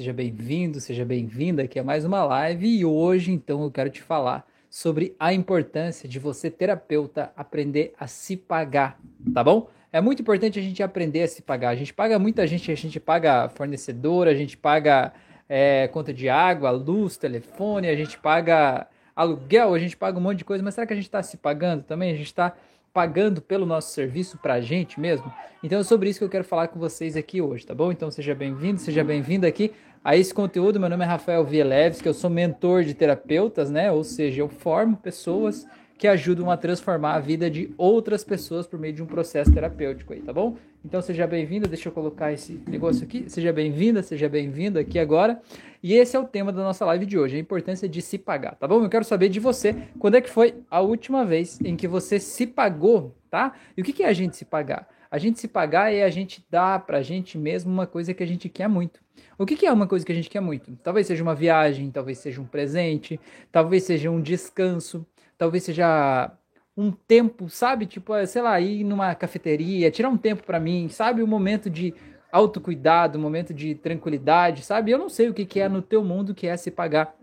seja bem-vindo, seja bem-vinda aqui a mais uma live e hoje então eu quero te falar sobre a importância de você, terapeuta, aprender a se pagar, tá bom? É muito importante a gente aprender a se pagar. A gente paga muita gente, a gente paga fornecedor, a gente paga é, conta de água, luz, telefone, a gente paga aluguel, a gente paga um monte de coisa, mas será que a gente está se pagando também? A gente está pagando pelo nosso serviço para a gente mesmo? Então é sobre isso que eu quero falar com vocês aqui hoje, tá bom? Então seja bem-vindo, seja bem-vindo aqui a esse conteúdo. Meu nome é Rafael Vieleves, que eu sou mentor de terapeutas, né? Ou seja, eu formo pessoas que ajudam a transformar a vida de outras pessoas por meio de um processo terapêutico aí, tá bom? Então seja bem-vindo, deixa eu colocar esse negócio aqui. Seja bem-vinda, seja bem-vindo aqui agora. E esse é o tema da nossa live de hoje, a importância de se pagar, tá bom? Eu quero saber de você, quando é que foi a última vez em que você se pagou, tá? E o que é a gente se pagar? A gente se pagar é a gente dar pra gente mesmo uma coisa que a gente quer muito. O que, é uma coisa que a gente quer muito? Talvez seja uma viagem, talvez seja um presente, talvez seja um descanso, talvez seja um tempo, sabe? Tipo, é, sei lá, ir numa cafeteria, tirar um tempo para mim, sabe? Um momento de autocuidado, um momento de tranquilidade, sabe? Eu não sei o que, que é no teu mundo que é se pagar.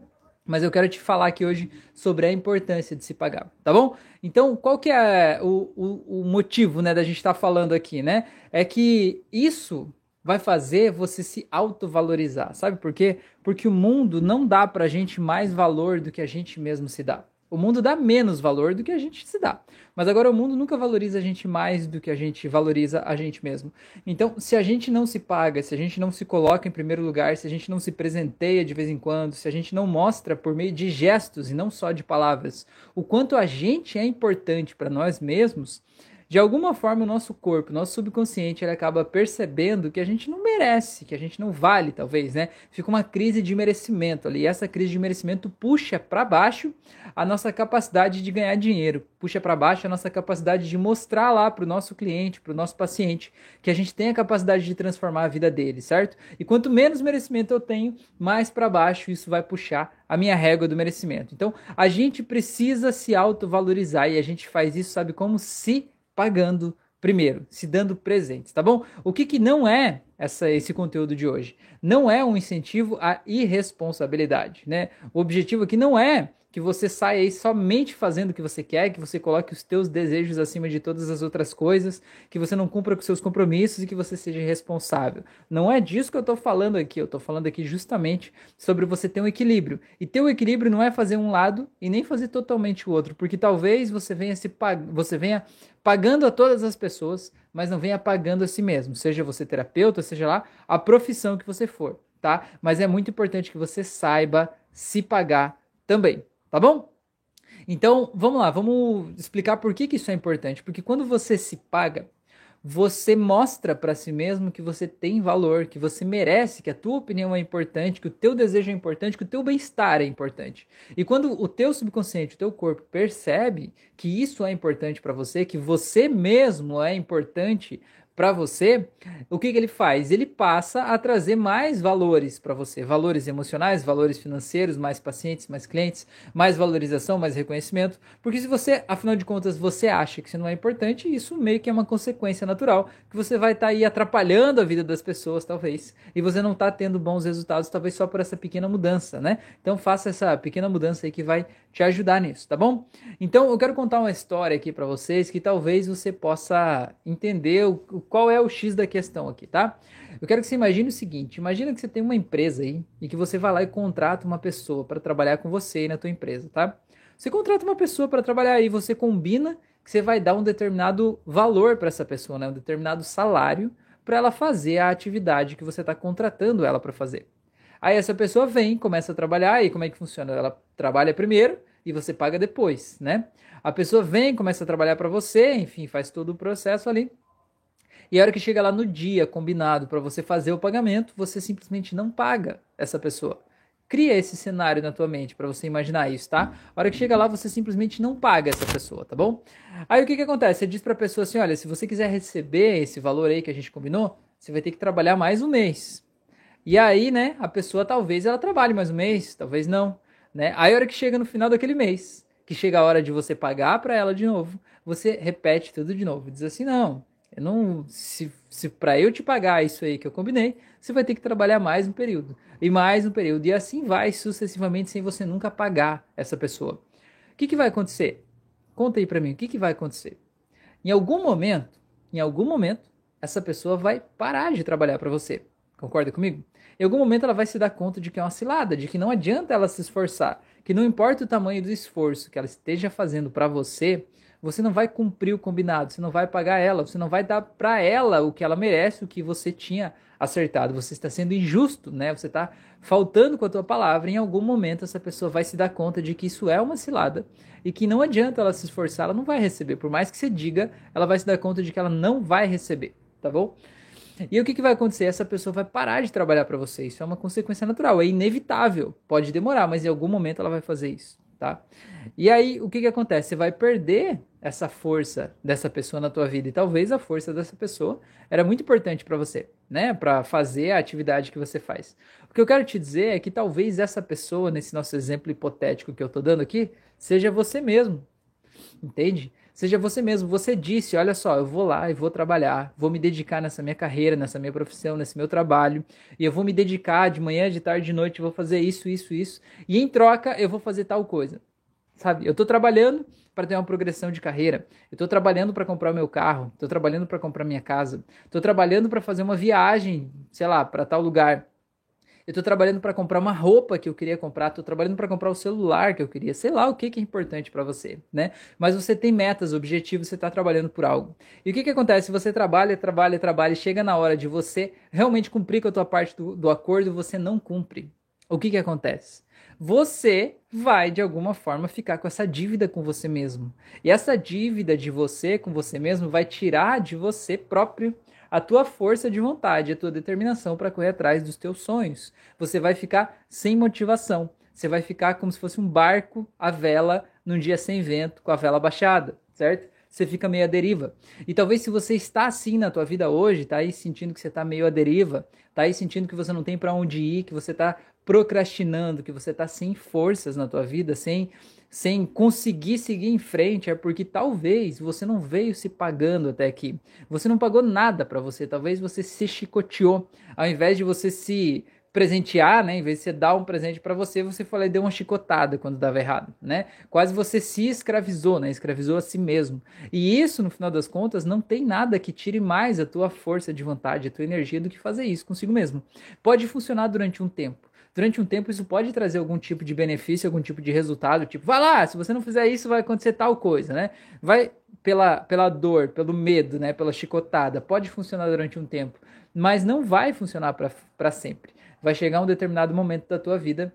Mas eu quero te falar aqui hoje sobre a importância de se pagar, tá bom? Então, qual que é o, o, o motivo, né, da gente estar tá falando aqui, né? É que isso vai fazer você se autovalorizar, sabe por quê? Porque o mundo não dá pra gente mais valor do que a gente mesmo se dá. O mundo dá menos valor do que a gente se dá. Mas agora o mundo nunca valoriza a gente mais do que a gente valoriza a gente mesmo. Então, se a gente não se paga, se a gente não se coloca em primeiro lugar, se a gente não se presenteia de vez em quando, se a gente não mostra por meio de gestos e não só de palavras o quanto a gente é importante para nós mesmos, de alguma forma o nosso corpo, nosso subconsciente, ele acaba percebendo que a gente não merece, que a gente não vale, talvez, né? Fica uma crise de merecimento ali. E essa crise de merecimento puxa para baixo a nossa capacidade de ganhar dinheiro, puxa para baixo a nossa capacidade de mostrar lá para o nosso cliente, para o nosso paciente, que a gente tem a capacidade de transformar a vida dele, certo? E quanto menos merecimento eu tenho, mais para baixo isso vai puxar a minha régua do merecimento. Então, a gente precisa se autovalorizar e a gente faz isso, sabe como? Se pagando primeiro, se dando presentes, tá bom? O que, que não é essa, esse conteúdo de hoje? Não é um incentivo à irresponsabilidade, né? O objetivo aqui não é que você saia aí somente fazendo o que você quer, que você coloque os teus desejos acima de todas as outras coisas, que você não cumpra com seus compromissos e que você seja responsável. Não é disso que eu estou falando aqui, eu estou falando aqui justamente sobre você ter um equilíbrio. E ter um equilíbrio não é fazer um lado e nem fazer totalmente o outro, porque talvez você venha se pag... você venha pagando a todas as pessoas, mas não venha pagando a si mesmo, seja você terapeuta, seja lá a profissão que você for, tá? Mas é muito importante que você saiba se pagar também. Tá bom? Então, vamos lá, vamos explicar por que, que isso é importante. Porque quando você se paga, você mostra para si mesmo que você tem valor, que você merece, que a tua opinião é importante, que o teu desejo é importante, que o teu bem-estar é importante. E quando o teu subconsciente, o teu corpo percebe que isso é importante para você, que você mesmo é importante para você, o que, que ele faz? Ele passa a trazer mais valores para você, valores emocionais, valores financeiros, mais pacientes, mais clientes, mais valorização, mais reconhecimento. Porque se você, afinal de contas, você acha que isso não é importante, isso meio que é uma consequência natural, que você vai estar tá aí atrapalhando a vida das pessoas, talvez, e você não está tendo bons resultados, talvez só por essa pequena mudança, né? Então faça essa pequena mudança aí que vai te ajudar nisso, tá bom? Então eu quero contar uma história aqui para vocês que talvez você possa entender o qual é o X da questão aqui, tá? Eu quero que você imagine o seguinte: imagina que você tem uma empresa aí e que você vai lá e contrata uma pessoa para trabalhar com você aí na tua empresa, tá? Você contrata uma pessoa para trabalhar aí, você combina que você vai dar um determinado valor para essa pessoa, né? Um determinado salário para ela fazer a atividade que você está contratando ela para fazer. Aí essa pessoa vem, começa a trabalhar, e como é que funciona? Ela trabalha primeiro e você paga depois, né? A pessoa vem, começa a trabalhar para você, enfim, faz todo o processo ali. E a hora que chega lá no dia combinado para você fazer o pagamento, você simplesmente não paga essa pessoa. Cria esse cenário na tua mente para você imaginar isso, tá? A hora que chega lá, você simplesmente não paga essa pessoa, tá bom? Aí o que que acontece? Você diz para a pessoa assim, olha, se você quiser receber esse valor aí que a gente combinou, você vai ter que trabalhar mais um mês. E aí, né, a pessoa talvez ela trabalhe mais um mês, talvez não, né? Aí a hora que chega no final daquele mês, que chega a hora de você pagar para ela de novo, você repete tudo de novo, diz assim: "Não, Eu não, se, se para eu te pagar isso aí que eu combinei, você vai ter que trabalhar mais um período e mais um período e assim vai sucessivamente sem você nunca pagar essa pessoa. O que, que vai acontecer? Conta aí para mim, o que, que vai acontecer? Em algum momento, em algum momento, essa pessoa vai parar de trabalhar para você. Concorda comigo? Em algum momento ela vai se dar conta de que é uma cilada, de que não adianta ela se esforçar, que não importa o tamanho do esforço que ela esteja fazendo para você, você não vai cumprir o combinado, você não vai pagar ela, você não vai dar para ela o que ela merece, o que você tinha acertado. Você está sendo injusto, né? Você está faltando com a tua palavra. Em algum momento essa pessoa vai se dar conta de que isso é uma cilada e que não adianta ela se esforçar, ela não vai receber. Por mais que você diga, ela vai se dar conta de que ela não vai receber, tá bom? E o que, que vai acontecer? Essa pessoa vai parar de trabalhar para você. Isso é uma consequência natural, é inevitável. Pode demorar, mas em algum momento ela vai fazer isso, tá? E aí, o que, que acontece? Você vai perder essa força dessa pessoa na tua vida. E talvez a força dessa pessoa era muito importante para você, né? Para fazer a atividade que você faz. O que eu quero te dizer é que talvez essa pessoa, nesse nosso exemplo hipotético que eu tô dando aqui, seja você mesmo. Entende? Seja você mesmo. Você disse: olha só, eu vou lá e vou trabalhar, vou me dedicar nessa minha carreira, nessa minha profissão, nesse meu trabalho, e eu vou me dedicar de manhã, de tarde, de noite, vou fazer isso, isso, isso, e em troca eu vou fazer tal coisa. Sabe? Eu tô trabalhando para ter uma progressão de carreira. Eu estou trabalhando para comprar meu carro, estou trabalhando para comprar minha casa, estou trabalhando para fazer uma viagem, sei lá, para tal lugar. Eu estou trabalhando para comprar uma roupa que eu queria comprar, estou trabalhando para comprar o celular que eu queria, sei lá o que, que é importante para você, né? Mas você tem metas, objetivos, você está trabalhando por algo. E o que, que acontece? Você trabalha, trabalha, trabalha, e chega na hora de você realmente cumprir com a tua parte do, do acordo, você não cumpre. O que, que acontece? você vai de alguma forma ficar com essa dívida com você mesmo. E essa dívida de você com você mesmo vai tirar de você próprio a tua força de vontade, a tua determinação para correr atrás dos teus sonhos. Você vai ficar sem motivação. Você vai ficar como se fosse um barco à vela num dia sem vento, com a vela baixada, certo? Você fica meio à deriva. E talvez se você está assim na tua vida hoje, tá aí sentindo que você está meio à deriva, tá aí sentindo que você não tem para onde ir, que você está procrastinando, que você está sem forças na tua vida, sem sem conseguir seguir em frente, é porque talvez você não veio se pagando até aqui. Você não pagou nada para você, talvez você se chicoteou, ao invés de você se presentear, né? Em vez de você dar um presente para você, você falou deu uma chicotada quando dava errado, né? Quase você se escravizou, né? Escravizou a si mesmo. E isso, no final das contas, não tem nada que tire mais a tua força de vontade, a tua energia do que fazer isso consigo mesmo. Pode funcionar durante um tempo durante um tempo isso pode trazer algum tipo de benefício, algum tipo de resultado, tipo, vai lá, se você não fizer isso vai acontecer tal coisa, né? Vai pela, pela dor, pelo medo, né, pela chicotada, pode funcionar durante um tempo, mas não vai funcionar para sempre. Vai chegar um determinado momento da tua vida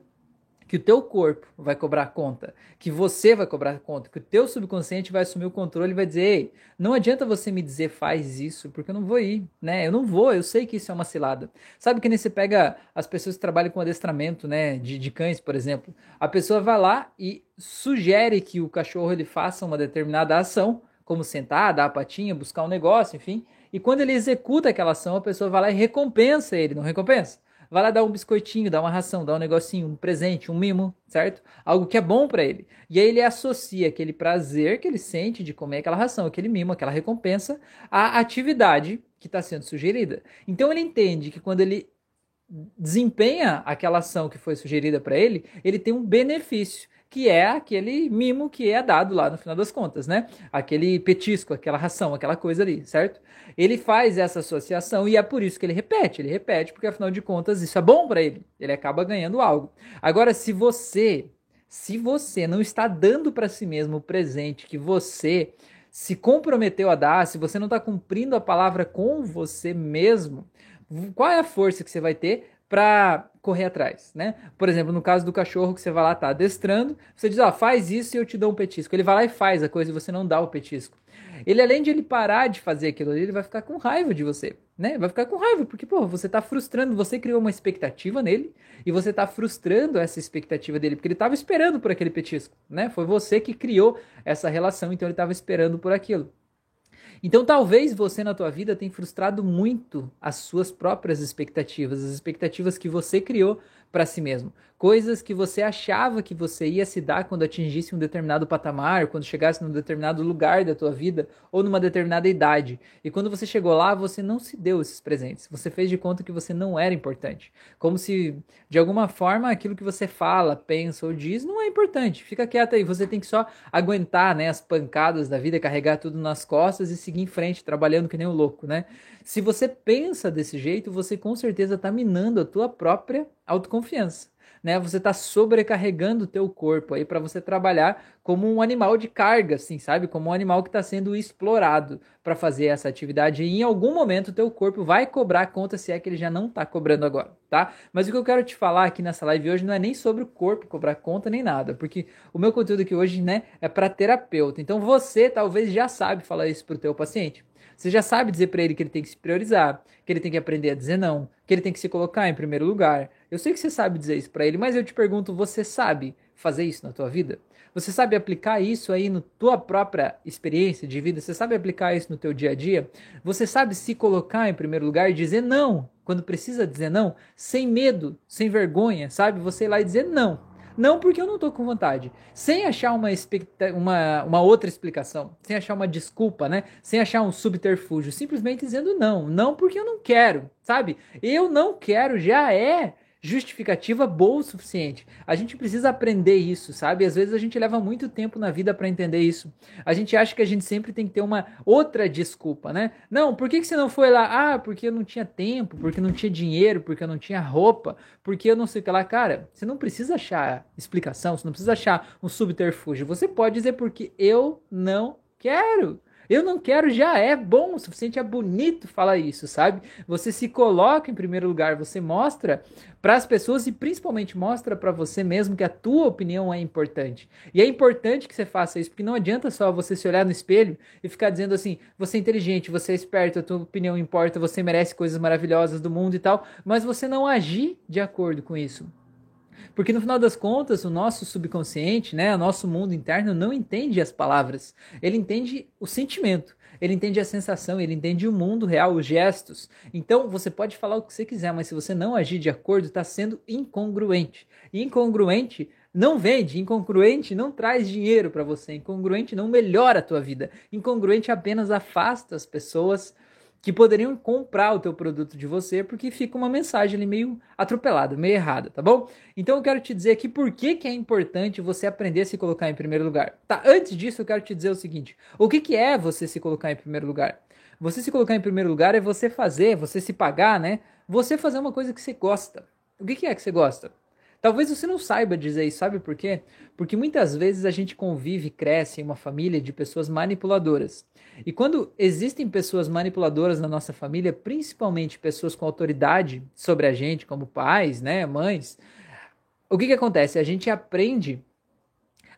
que o teu corpo vai cobrar conta, que você vai cobrar conta, que o teu subconsciente vai assumir o controle e vai dizer, ei, não adianta você me dizer faz isso, porque eu não vou ir, né? Eu não vou, eu sei que isso é uma cilada. Sabe que nem você pega as pessoas que trabalham com adestramento, né, de, de cães, por exemplo, a pessoa vai lá e sugere que o cachorro ele faça uma determinada ação, como sentar, dar a patinha, buscar um negócio, enfim, e quando ele executa aquela ação, a pessoa vai lá e recompensa ele, não recompensa? Vai lá dar um biscoitinho, dar uma ração, dar um negocinho, um presente, um mimo, certo? Algo que é bom para ele. E aí ele associa aquele prazer que ele sente de comer aquela ração, aquele mimo, aquela recompensa, à atividade que está sendo sugerida. Então ele entende que quando ele desempenha aquela ação que foi sugerida para ele, ele tem um benefício que é aquele mimo que é dado lá no final das contas, né? Aquele petisco, aquela ração, aquela coisa ali, certo? Ele faz essa associação e é por isso que ele repete. Ele repete porque afinal de contas isso é bom para ele. Ele acaba ganhando algo. Agora, se você, se você não está dando para si mesmo o presente que você se comprometeu a dar, se você não está cumprindo a palavra com você mesmo, qual é a força que você vai ter para correr atrás, né? Por exemplo, no caso do cachorro que você vai lá, tá adestrando, você diz, ó, faz isso e eu te dou um petisco. Ele vai lá e faz a coisa e você não dá o petisco. Ele, além de ele parar de fazer aquilo ali, ele vai ficar com raiva de você, né? Vai ficar com raiva, porque, pô, você tá frustrando, você criou uma expectativa nele e você tá frustrando essa expectativa dele, porque ele tava esperando por aquele petisco, né? Foi você que criou essa relação, então ele tava esperando por aquilo. Então talvez você na tua vida tenha frustrado muito as suas próprias expectativas, as expectativas que você criou para si mesmo. Coisas que você achava que você ia se dar quando atingisse um determinado patamar, quando chegasse num determinado lugar da tua vida ou numa determinada idade. E quando você chegou lá, você não se deu esses presentes. Você fez de conta que você não era importante. Como se, de alguma forma, aquilo que você fala, pensa ou diz não é importante. Fica quieto aí. Você tem que só aguentar né, as pancadas da vida, carregar tudo nas costas e seguir em frente, trabalhando que nem um louco, né? Se você pensa desse jeito, você com certeza está minando a tua própria autoconfiança né? Você está sobrecarregando o teu corpo aí para você trabalhar como um animal de carga, assim, sabe? Como um animal que está sendo explorado para fazer essa atividade. E em algum momento o teu corpo vai cobrar conta se é que ele já não está cobrando agora, tá? Mas o que eu quero te falar aqui nessa live hoje não é nem sobre o corpo cobrar conta nem nada, porque o meu conteúdo aqui hoje, né, é para terapeuta. Então você talvez já sabe falar isso pro teu paciente. Você já sabe dizer para ele que ele tem que se priorizar, que ele tem que aprender a dizer não, que ele tem que se colocar em primeiro lugar. Eu sei que você sabe dizer isso para ele, mas eu te pergunto, você sabe fazer isso na tua vida? Você sabe aplicar isso aí na tua própria experiência de vida? Você sabe aplicar isso no teu dia a dia? Você sabe se colocar em primeiro lugar e dizer não quando precisa dizer não, sem medo, sem vergonha, sabe? Você ir lá e dizer não não porque eu não estou com vontade. Sem achar uma, uma, uma outra explicação, sem achar uma desculpa, né? Sem achar um subterfúgio, simplesmente dizendo não. Não porque eu não quero, sabe? Eu não quero já é justificativa boa o suficiente. A gente precisa aprender isso, sabe? Às vezes a gente leva muito tempo na vida para entender isso. A gente acha que a gente sempre tem que ter uma outra desculpa, né? Não, por que, que você não foi lá? Ah, porque eu não tinha tempo, porque não tinha dinheiro, porque eu não tinha roupa, porque eu não sei o que lá. Cara, você não precisa achar explicação, você não precisa achar um subterfúgio. Você pode dizer porque eu não quero. Eu não quero já é bom o suficiente, é bonito falar isso, sabe? Você se coloca em primeiro lugar, você mostra para as pessoas e principalmente mostra para você mesmo que a tua opinião é importante. E é importante que você faça isso, porque não adianta só você se olhar no espelho e ficar dizendo assim: você é inteligente, você é esperto, a tua opinião importa, você merece coisas maravilhosas do mundo e tal, mas você não agir de acordo com isso. Porque no final das contas, o nosso subconsciente, né, o nosso mundo interno não entende as palavras, ele entende o sentimento. Ele entende a sensação, ele entende o mundo real, os gestos. Então, você pode falar o que você quiser, mas se você não agir de acordo, está sendo incongruente. Incongruente não vende, incongruente não traz dinheiro para você, incongruente não melhora a tua vida, incongruente apenas afasta as pessoas que poderiam comprar o teu produto de você, porque fica uma mensagem ali meio atropelada, meio errada, tá bom? Então eu quero te dizer aqui por que, que é importante você aprender a se colocar em primeiro lugar. Tá, antes disso eu quero te dizer o seguinte, o que, que é você se colocar em primeiro lugar? Você se colocar em primeiro lugar é você fazer, você se pagar, né? Você fazer uma coisa que você gosta. O que, que é que você gosta? Talvez você não saiba dizer isso, sabe por quê? Porque muitas vezes a gente convive, cresce em uma família de pessoas manipuladoras. E quando existem pessoas manipuladoras na nossa família, principalmente pessoas com autoridade sobre a gente, como pais, né, mães, o que, que acontece? A gente aprende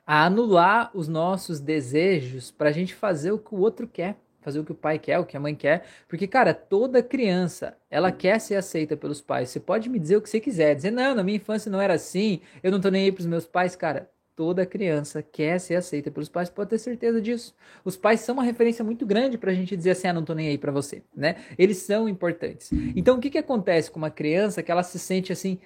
a anular os nossos desejos para a gente fazer o que o outro quer fazer o que o pai quer, o que a mãe quer, porque cara, toda criança, ela quer ser aceita pelos pais. Você pode me dizer o que você quiser, dizer não, na minha infância não era assim, eu não tô nem aí pros meus pais, cara. Toda criança quer ser aceita pelos pais, pode ter certeza disso. Os pais são uma referência muito grande pra gente dizer assim, ah, não tô nem aí para você, né? Eles são importantes. Então, o que que acontece com uma criança que ela se sente assim,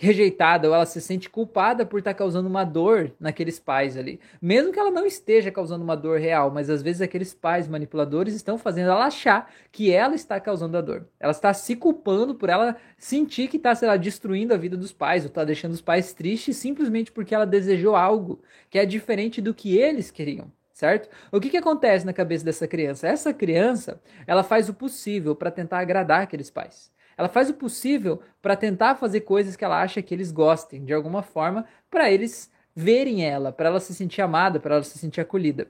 rejeitada ou ela se sente culpada por estar tá causando uma dor naqueles pais ali. Mesmo que ela não esteja causando uma dor real, mas às vezes aqueles pais manipuladores estão fazendo ela achar que ela está causando a dor. Ela está se culpando por ela sentir que está, sei lá, destruindo a vida dos pais ou está deixando os pais tristes simplesmente porque ela desejou algo que é diferente do que eles queriam certo? O que, que acontece na cabeça dessa criança? Essa criança, ela faz o possível para tentar agradar aqueles pais. Ela faz o possível para tentar fazer coisas que ela acha que eles gostem, de alguma forma, para eles verem ela, para ela se sentir amada, para ela se sentir acolhida.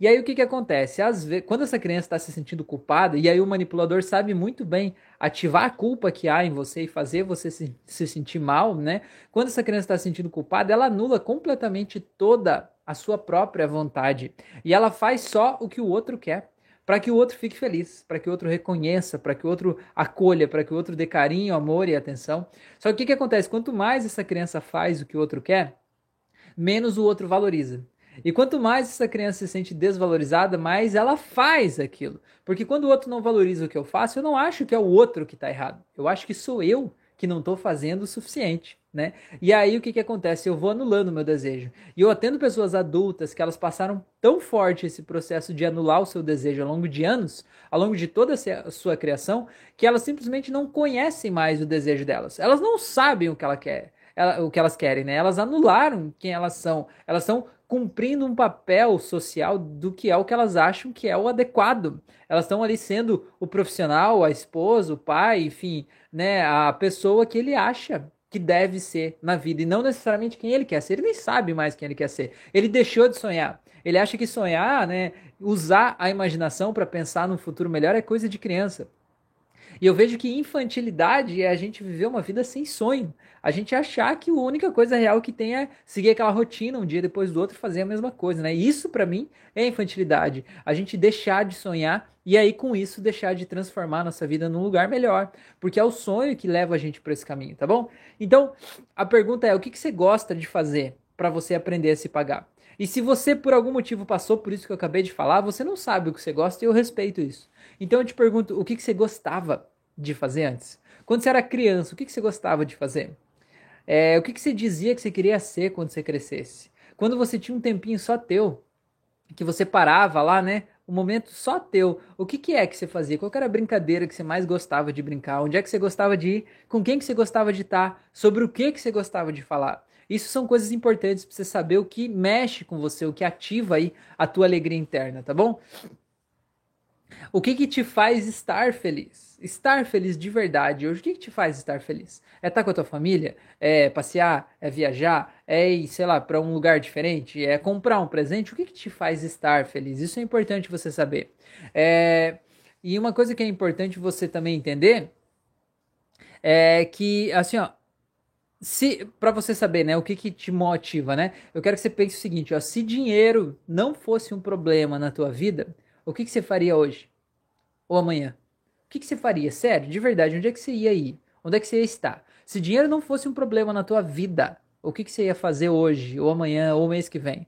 E aí o que, que acontece? Às vezes, quando essa criança está se sentindo culpada, e aí o manipulador sabe muito bem ativar a culpa que há em você e fazer você se, se sentir mal, né? Quando essa criança está se sentindo culpada, ela anula completamente toda a sua própria vontade. E ela faz só o que o outro quer para que o outro fique feliz, para que o outro reconheça, para que o outro acolha, para que o outro dê carinho, amor e atenção. Só que o que, que acontece? Quanto mais essa criança faz o que o outro quer, menos o outro valoriza. E quanto mais essa criança se sente desvalorizada, mais ela faz aquilo. Porque quando o outro não valoriza o que eu faço, eu não acho que é o outro que está errado. Eu acho que sou eu que não estou fazendo o suficiente. Né? E aí o que que acontece? Eu vou anulando o meu desejo. E eu atendo pessoas adultas que elas passaram tão forte esse processo de anular o seu desejo ao longo de anos, ao longo de toda a sua criação, que elas simplesmente não conhecem mais o desejo delas. Elas não sabem o que ela quer, ela, o que elas querem, né? Elas anularam quem elas são. Elas estão cumprindo um papel social do que é o que elas acham que é o adequado. Elas estão ali sendo o profissional, a esposa, o pai, enfim, né, a pessoa que ele acha que deve ser na vida e não necessariamente quem ele quer ser. Ele nem sabe mais quem ele quer ser. Ele deixou de sonhar. Ele acha que sonhar, né, usar a imaginação para pensar num futuro melhor é coisa de criança. E eu vejo que infantilidade é a gente viver uma vida sem sonho. A gente achar que a única coisa real que tem é seguir aquela rotina um dia depois do outro fazer a mesma coisa, né? Isso para mim é infantilidade. A gente deixar de sonhar e aí com isso deixar de transformar nossa vida num lugar melhor, porque é o sonho que leva a gente para esse caminho, tá bom? Então, a pergunta é: o que, que você gosta de fazer para você aprender a se pagar? E se você por algum motivo passou por isso que eu acabei de falar, você não sabe o que você gosta e eu respeito isso. Então eu te pergunto, o que, que você gostava de fazer antes? Quando você era criança, o que, que você gostava de fazer? É, o que, que você dizia que você queria ser quando você crescesse? Quando você tinha um tempinho só teu, que você parava lá, né? Um momento só teu. O que, que é que você fazia? Qual era a brincadeira que você mais gostava de brincar? Onde é que você gostava de ir? Com quem que você gostava de estar? Sobre o que que você gostava de falar? Isso são coisas importantes para você saber o que mexe com você, o que ativa aí a tua alegria interna, tá bom? O que que te faz estar feliz? Estar feliz de verdade hoje, o que que te faz estar feliz? É estar com a tua família? É passear? É viajar? É ir, sei lá, para um lugar diferente? É comprar um presente? O que que te faz estar feliz? Isso é importante você saber. É... E uma coisa que é importante você também entender é que, assim, ó, se para você saber, né, o que que te motiva, né? Eu quero que você pense o seguinte, ó, se dinheiro não fosse um problema na tua vida, o que que você faria hoje? Ou amanhã? O que que você faria? Sério, de verdade, onde é que você ia ir? Onde é que você ia estar? Se dinheiro não fosse um problema na tua vida, o que que você ia fazer hoje, ou amanhã, ou mês que vem?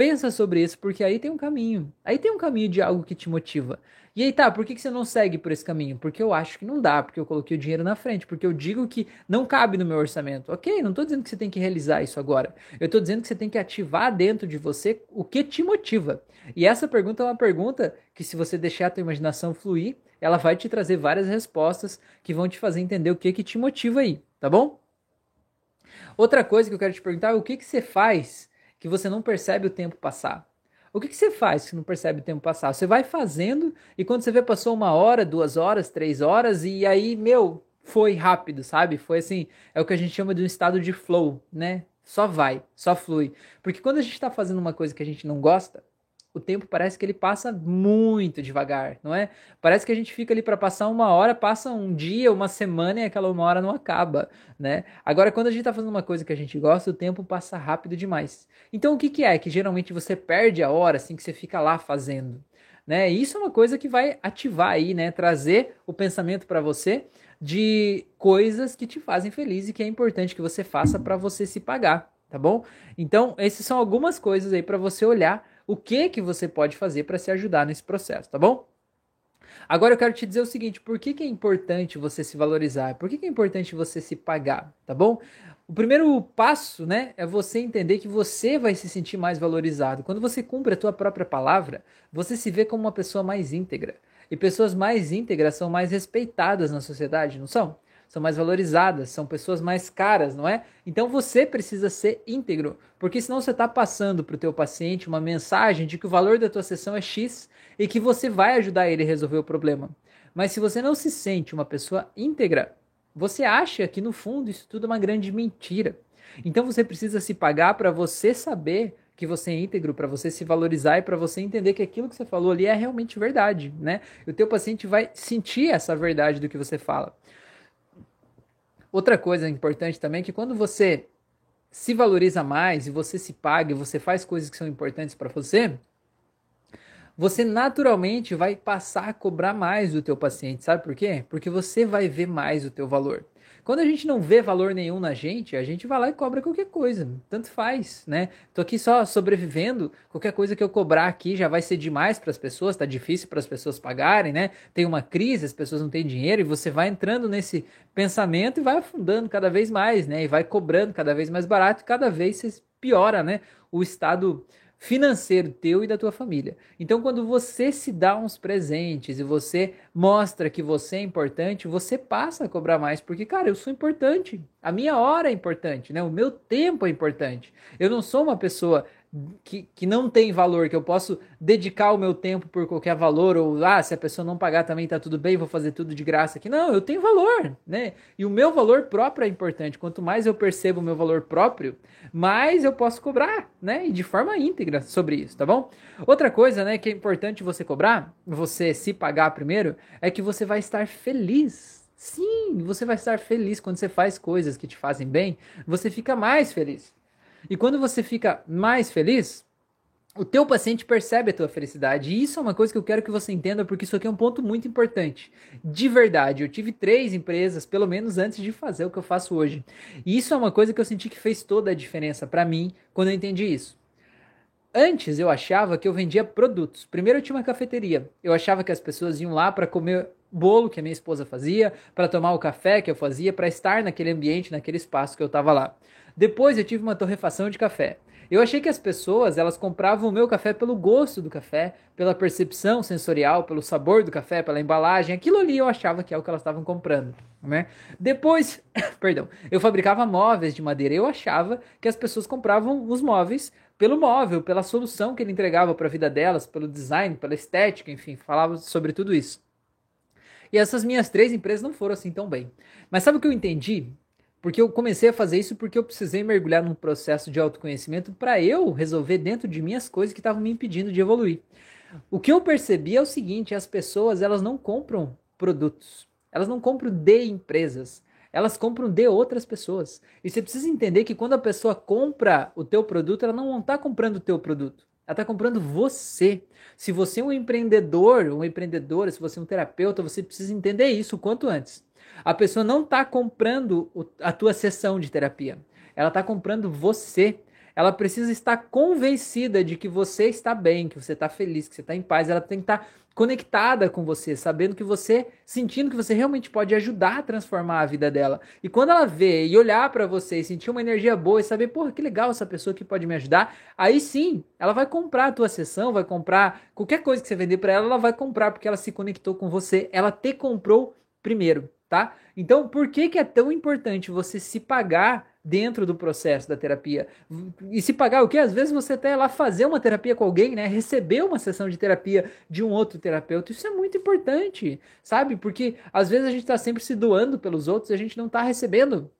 Pensa sobre isso, porque aí tem um caminho. Aí tem um caminho de algo que te motiva. E aí tá, por que, que você não segue por esse caminho? Porque eu acho que não dá, porque eu coloquei o dinheiro na frente, porque eu digo que não cabe no meu orçamento. Ok, não estou dizendo que você tem que realizar isso agora. Eu estou dizendo que você tem que ativar dentro de você o que te motiva. E essa pergunta é uma pergunta que, se você deixar a tua imaginação fluir, ela vai te trazer várias respostas que vão te fazer entender o que, que te motiva aí, tá bom? Outra coisa que eu quero te perguntar é o que, que você faz que você não percebe o tempo passar. O que, que você faz que não percebe o tempo passar? Você vai fazendo e quando você vê passou uma hora, duas horas, três horas e aí, meu, foi rápido, sabe? Foi assim, é o que a gente chama de um estado de flow, né? Só vai, só flui. Porque quando a gente está fazendo uma coisa que a gente não gosta, o tempo parece que ele passa muito devagar, não é? Parece que a gente fica ali para passar uma hora, passa um dia, uma semana e aquela uma hora não acaba, né? Agora, quando a gente está fazendo uma coisa que a gente gosta, o tempo passa rápido demais. Então, o que, que é? Que geralmente você perde a hora, assim, que você fica lá fazendo, né? Isso é uma coisa que vai ativar aí, né? Trazer o pensamento para você de coisas que te fazem feliz e que é importante que você faça para você se pagar, tá bom? Então, essas são algumas coisas aí para você olhar o que que você pode fazer para se ajudar nesse processo, tá bom? Agora eu quero te dizer o seguinte, por que, que é importante você se valorizar? Por que, que é importante você se pagar, tá bom? O primeiro passo, né, é você entender que você vai se sentir mais valorizado. Quando você cumpre a tua própria palavra, você se vê como uma pessoa mais íntegra. E pessoas mais íntegras são mais respeitadas na sociedade, não são? São mais valorizadas, são pessoas mais caras, não é? Então você precisa ser íntegro, porque senão você está passando para o teu paciente uma mensagem de que o valor da tua sessão é X e que você vai ajudar ele a resolver o problema. Mas se você não se sente uma pessoa íntegra, você acha que no fundo isso tudo é uma grande mentira. Então você precisa se pagar para você saber que você é íntegro, para você se valorizar e para você entender que aquilo que você falou ali é realmente verdade, né? E o teu paciente vai sentir essa verdade do que você fala. Outra coisa importante também é que quando você se valoriza mais e você se paga e você faz coisas que são importantes para você, você naturalmente vai passar a cobrar mais do teu paciente, sabe por quê? Porque você vai ver mais o teu valor. Quando a gente não vê valor nenhum na gente, a gente vai lá e cobra qualquer coisa. Tanto faz, né? Tô aqui só sobrevivendo, qualquer coisa que eu cobrar aqui já vai ser demais para as pessoas, tá difícil para as pessoas pagarem, né? Tem uma crise, as pessoas não têm dinheiro e você vai entrando nesse pensamento e vai afundando cada vez mais, né? E vai cobrando cada vez mais barato e cada vez você piora, né? O estado financeiro teu e da tua família. Então, quando você se dá uns presentes e você mostra que você é importante, você passa a cobrar mais, porque, cara, eu sou importante. A minha hora é importante, né? O meu tempo é importante. Eu não sou uma pessoa que, que não tem valor, que eu posso dedicar o meu tempo por qualquer valor, ou ah, se a pessoa não pagar também tá tudo bem, vou fazer tudo de graça aqui. Não, eu tenho valor, né? E o meu valor próprio é importante. Quanto mais eu percebo o meu valor próprio, mais eu posso cobrar, né? E de forma íntegra sobre isso, tá bom? Outra coisa, né, que é importante você cobrar, você se pagar primeiro, é que você vai estar feliz. Sim, você vai estar feliz quando você faz coisas que te fazem bem, você fica mais feliz. E quando você fica mais feliz, o teu paciente percebe a tua felicidade. E isso é uma coisa que eu quero que você entenda, porque isso aqui é um ponto muito importante. De verdade, eu tive três empresas, pelo menos antes de fazer o que eu faço hoje. E isso é uma coisa que eu senti que fez toda a diferença para mim quando eu entendi isso. Antes eu achava que eu vendia produtos. Primeiro eu tinha uma cafeteria. Eu achava que as pessoas iam lá para comer bolo que a minha esposa fazia, para tomar o café que eu fazia, para estar naquele ambiente, naquele espaço que eu estava lá. Depois eu tive uma torrefação de café. Eu achei que as pessoas elas compravam o meu café pelo gosto do café, pela percepção sensorial, pelo sabor do café, pela embalagem. Aquilo ali eu achava que é o que elas estavam comprando. Né? Depois, perdão, eu fabricava móveis de madeira. Eu achava que as pessoas compravam os móveis pelo móvel, pela solução que ele entregava para a vida delas, pelo design, pela estética, enfim, falava sobre tudo isso. E essas minhas três empresas não foram assim tão bem. Mas sabe o que eu entendi? Porque eu comecei a fazer isso porque eu precisei mergulhar num processo de autoconhecimento para eu resolver dentro de mim as coisas que estavam me impedindo de evoluir. O que eu percebi é o seguinte, as pessoas, elas não compram produtos. Elas não compram de empresas. Elas compram de outras pessoas. E você precisa entender que quando a pessoa compra o teu produto, ela não está comprando o teu produto. Ela está comprando você. Se você é um empreendedor, uma empreendedora, se você é um terapeuta, você precisa entender isso o quanto antes. A pessoa não está comprando a tua sessão de terapia. Ela está comprando você. Ela precisa estar convencida de que você está bem, que você está feliz, que você está em paz. Ela tem que estar conectada com você, sabendo que você, sentindo que você realmente pode ajudar a transformar a vida dela. E quando ela vê e olhar para você e sentir uma energia boa e saber, porra, que legal essa pessoa que pode me ajudar, aí sim, ela vai comprar a tua sessão, vai comprar qualquer coisa que você vender para ela, ela vai comprar porque ela se conectou com você, ela te comprou primeiro tá? Então, por que, que é tão importante você se pagar dentro do processo da terapia? E se pagar o que? Às vezes você até lá fazer uma terapia com alguém, né? Receber uma sessão de terapia de um outro terapeuta. Isso é muito importante, sabe? Porque às vezes a gente está sempre se doando pelos outros e a gente não está recebendo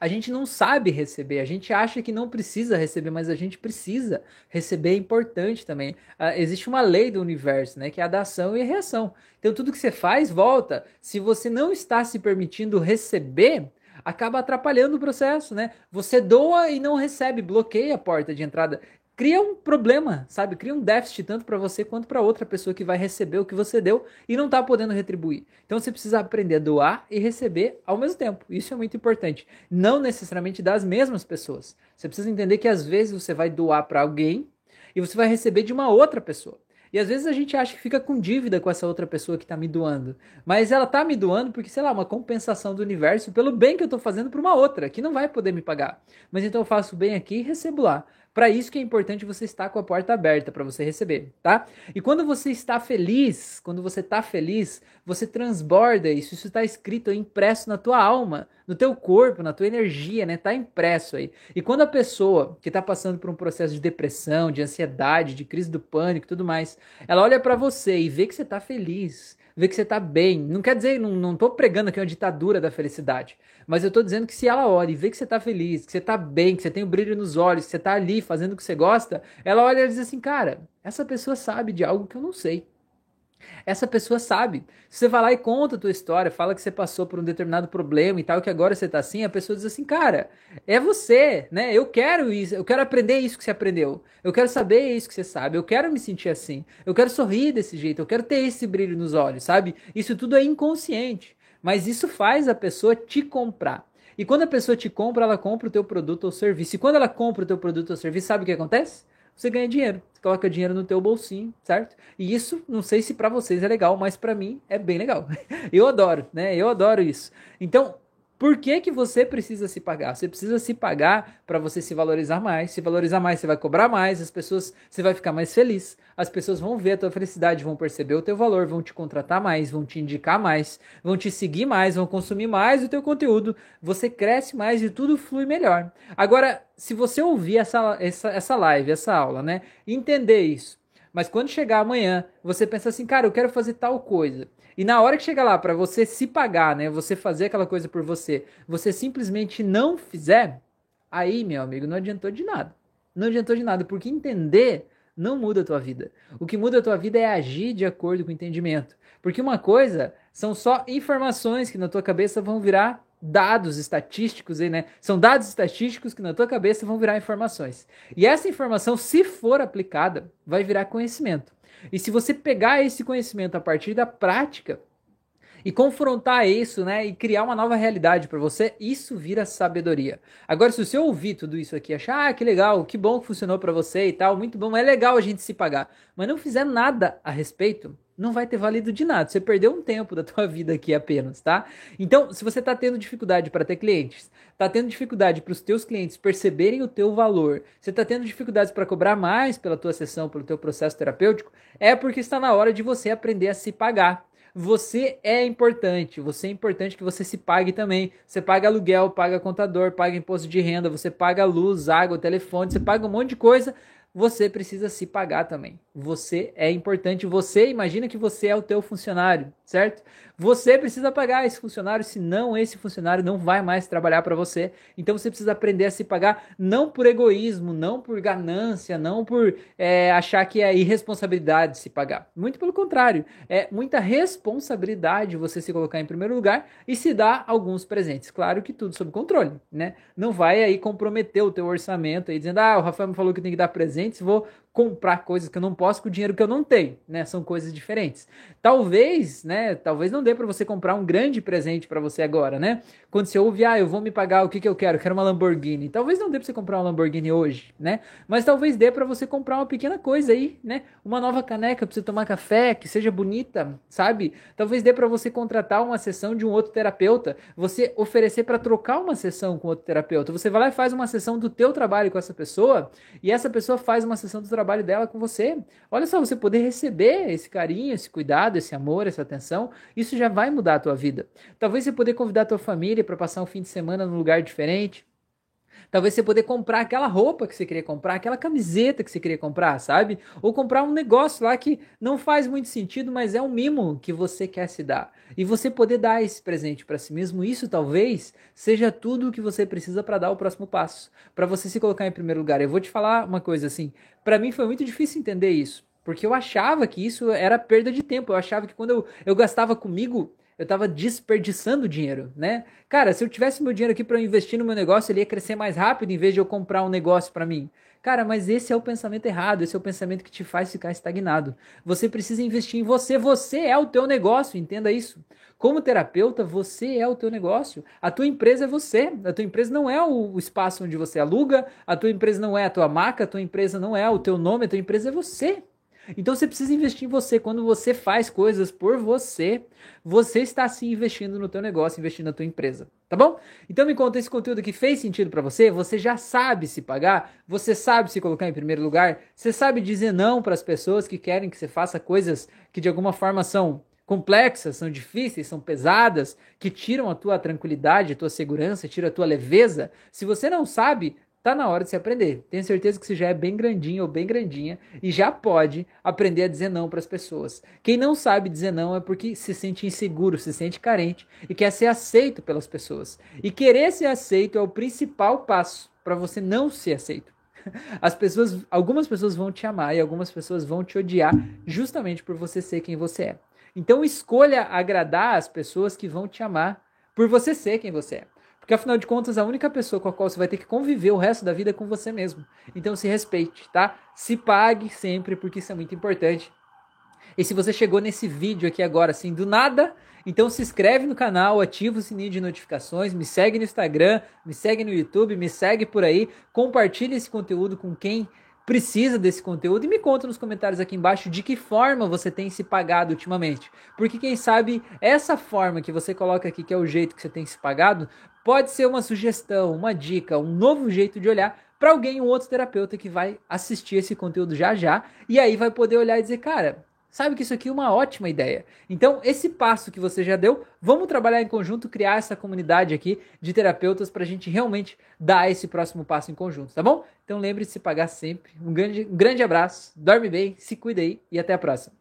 a gente não sabe receber, a gente acha que não precisa receber, mas a gente precisa. Receber é importante também. Uh, existe uma lei do universo, né, que é a da ação e a reação. Então tudo que você faz volta. Se você não está se permitindo receber, acaba atrapalhando o processo, né? Você doa e não recebe, bloqueia a porta de entrada cria um problema, sabe? Cria um déficit tanto para você quanto para outra pessoa que vai receber o que você deu e não está podendo retribuir. Então você precisa aprender a doar e receber ao mesmo tempo. Isso é muito importante. Não necessariamente das mesmas pessoas. Você precisa entender que às vezes você vai doar para alguém e você vai receber de uma outra pessoa. E às vezes a gente acha que fica com dívida com essa outra pessoa que está me doando. Mas ela está me doando porque, sei lá, uma compensação do universo pelo bem que eu estou fazendo para uma outra, que não vai poder me pagar. Mas então eu faço bem aqui e recebo lá. Para isso que é importante você estar com a porta aberta para você receber, tá? E quando você está feliz, quando você está feliz, você transborda isso. Isso está escrito, impresso na tua alma, no teu corpo, na tua energia, né? Tá impresso aí. E quando a pessoa que está passando por um processo de depressão, de ansiedade, de crise do pânico, tudo mais, ela olha para você e vê que você está feliz, ver que você tá bem. Não quer dizer, não, não tô pregando aqui uma ditadura da felicidade. Mas eu tô dizendo que se ela olha e vê que você tá feliz, que você tá bem, que você tem o um brilho nos olhos, que você tá ali fazendo o que você gosta, ela olha e diz assim, cara, essa pessoa sabe de algo que eu não sei. Essa pessoa sabe. Se você vai lá e conta a tua história, fala que você passou por um determinado problema e tal, que agora você tá assim, a pessoa diz assim, cara, é você, né? Eu quero isso, eu quero aprender isso que você aprendeu. Eu quero saber isso que você sabe. Eu quero me sentir assim. Eu quero sorrir desse jeito. Eu quero ter esse brilho nos olhos, sabe? Isso tudo é inconsciente. Mas isso faz a pessoa te comprar. E quando a pessoa te compra, ela compra o teu produto ou serviço. E quando ela compra o teu produto ou serviço, sabe o que acontece? Você ganha dinheiro, você coloca dinheiro no teu bolsinho, certo? E isso, não sei se para vocês é legal, mas para mim é bem legal. Eu adoro, né? Eu adoro isso. Então, por que, que você precisa se pagar? Você precisa se pagar para você se valorizar mais. Se valorizar mais, você vai cobrar mais, as pessoas, você vai ficar mais feliz. As pessoas vão ver a tua felicidade, vão perceber o teu valor, vão te contratar mais, vão te indicar mais, vão te seguir mais, vão consumir mais o teu conteúdo. Você cresce mais e tudo flui melhor. Agora, se você ouvir essa, essa, essa live, essa aula, né? Entender isso. Mas quando chegar amanhã, você pensa assim, cara, eu quero fazer tal coisa. E na hora que chega lá para você se pagar, né, você fazer aquela coisa por você, você simplesmente não fizer, aí, meu amigo, não adiantou de nada. Não adiantou de nada, porque entender não muda a tua vida. O que muda a tua vida é agir de acordo com o entendimento. Porque uma coisa são só informações que na tua cabeça vão virar dados estatísticos aí, né? São dados estatísticos que na tua cabeça vão virar informações. E essa informação, se for aplicada, vai virar conhecimento. E se você pegar esse conhecimento a partir da prática e confrontar isso, né, e criar uma nova realidade para você, isso vira sabedoria. Agora, se você ouvir tudo isso aqui, achar, ah, que legal, que bom que funcionou para você e tal, muito bom, é legal a gente se pagar, mas não fizer nada a respeito, não vai ter valido de nada. Você perdeu um tempo da tua vida aqui apenas, tá? Então, se você está tendo dificuldade para ter clientes, está tendo dificuldade para os teus clientes perceberem o teu valor, você está tendo dificuldades para cobrar mais pela tua sessão, pelo teu processo terapêutico, é porque está na hora de você aprender a se pagar. Você é importante, você é importante que você se pague também. Você paga aluguel, paga contador, paga imposto de renda, você paga luz, água, telefone, você paga um monte de coisa você precisa se pagar também. Você é importante. Você imagina que você é o teu funcionário, certo? Você precisa pagar esse funcionário, senão esse funcionário não vai mais trabalhar para você. Então você precisa aprender a se pagar, não por egoísmo, não por ganância, não por é, achar que é irresponsabilidade se pagar. Muito pelo contrário, é muita responsabilidade você se colocar em primeiro lugar e se dar alguns presentes. Claro que tudo sob controle, né? Não vai aí comprometer o teu orçamento aí dizendo, ah, o Rafael me falou que tem que dar presentes, vou comprar coisas que eu não posso com o dinheiro que eu não tenho, né? São coisas diferentes. Talvez, né? Talvez não dê para você comprar um grande presente para você agora, né? Quando você ouve, ah, eu vou me pagar, o que que eu quero? Eu quero uma Lamborghini. Talvez não dê para você comprar uma Lamborghini hoje, né? Mas talvez dê para você comprar uma pequena coisa aí, né? Uma nova caneca para você tomar café, que seja bonita, sabe? Talvez dê para você contratar uma sessão de um outro terapeuta, você oferecer para trocar uma sessão com outro terapeuta. Você vai lá e faz uma sessão do teu trabalho com essa pessoa, e essa pessoa faz uma sessão do trabalho trabalho dela com você. Olha só, você poder receber esse carinho, esse cuidado, esse amor, essa atenção, isso já vai mudar a tua vida. Talvez você poder convidar a tua família para passar um fim de semana num lugar diferente. Talvez você poder comprar aquela roupa que você queria comprar, aquela camiseta que você queria comprar, sabe? Ou comprar um negócio lá que não faz muito sentido, mas é um mimo que você quer se dar. E você poder dar esse presente para si mesmo, isso talvez seja tudo o que você precisa para dar o próximo passo, para você se colocar em primeiro lugar. Eu vou te falar uma coisa assim, para mim foi muito difícil entender isso. Porque eu achava que isso era perda de tempo. Eu achava que quando eu, eu gastava comigo, eu estava desperdiçando dinheiro, né? Cara, se eu tivesse meu dinheiro aqui para investir no meu negócio, ele ia crescer mais rápido em vez de eu comprar um negócio para mim. Cara, mas esse é o pensamento errado, esse é o pensamento que te faz ficar estagnado. Você precisa investir em você, você é o teu negócio, entenda isso. Como terapeuta, você é o teu negócio. A tua empresa é você. A tua empresa não é o espaço onde você aluga, a tua empresa não é a tua marca, a tua empresa não é o teu nome, a tua empresa é você. Então você precisa investir em você. Quando você faz coisas por você, você está se investindo no teu negócio, investindo na tua empresa, tá bom? Então me conta esse conteúdo que fez sentido para você. Você já sabe se pagar, você sabe se colocar em primeiro lugar, você sabe dizer não para as pessoas que querem que você faça coisas que de alguma forma são complexas, são difíceis, são pesadas, que tiram a tua tranquilidade, a tua segurança, tiram a tua leveza. Se você não sabe, Tá na hora de se aprender. Tenho certeza que você já é bem grandinho ou bem grandinha e já pode aprender a dizer não para as pessoas. Quem não sabe dizer não é porque se sente inseguro, se sente carente e quer ser aceito pelas pessoas. E querer ser aceito é o principal passo para você não ser aceito. As pessoas, algumas pessoas vão te amar e algumas pessoas vão te odiar justamente por você ser quem você é. Então escolha agradar as pessoas que vão te amar por você ser quem você é. Porque afinal de contas, a única pessoa com a qual você vai ter que conviver o resto da vida é com você mesmo. Então se respeite, tá? Se pague sempre, porque isso é muito importante. E se você chegou nesse vídeo aqui agora, assim, do nada, então se inscreve no canal, ativa o sininho de notificações, me segue no Instagram, me segue no YouTube, me segue por aí, compartilha esse conteúdo com quem precisa desse conteúdo e me conta nos comentários aqui embaixo de que forma você tem se pagado ultimamente. Porque quem sabe essa forma que você coloca aqui, que é o jeito que você tem se pagado, pode ser uma sugestão, uma dica, um novo jeito de olhar para alguém, um outro terapeuta que vai assistir esse conteúdo já já e aí vai poder olhar e dizer, cara, sabe que isso aqui é uma ótima ideia. Então, esse passo que você já deu, vamos trabalhar em conjunto, criar essa comunidade aqui de terapeutas para a gente realmente dar esse próximo passo em conjunto, tá bom? Então, lembre-se de se pagar sempre. Um grande, um grande abraço, dorme bem, se cuida aí e até a próxima.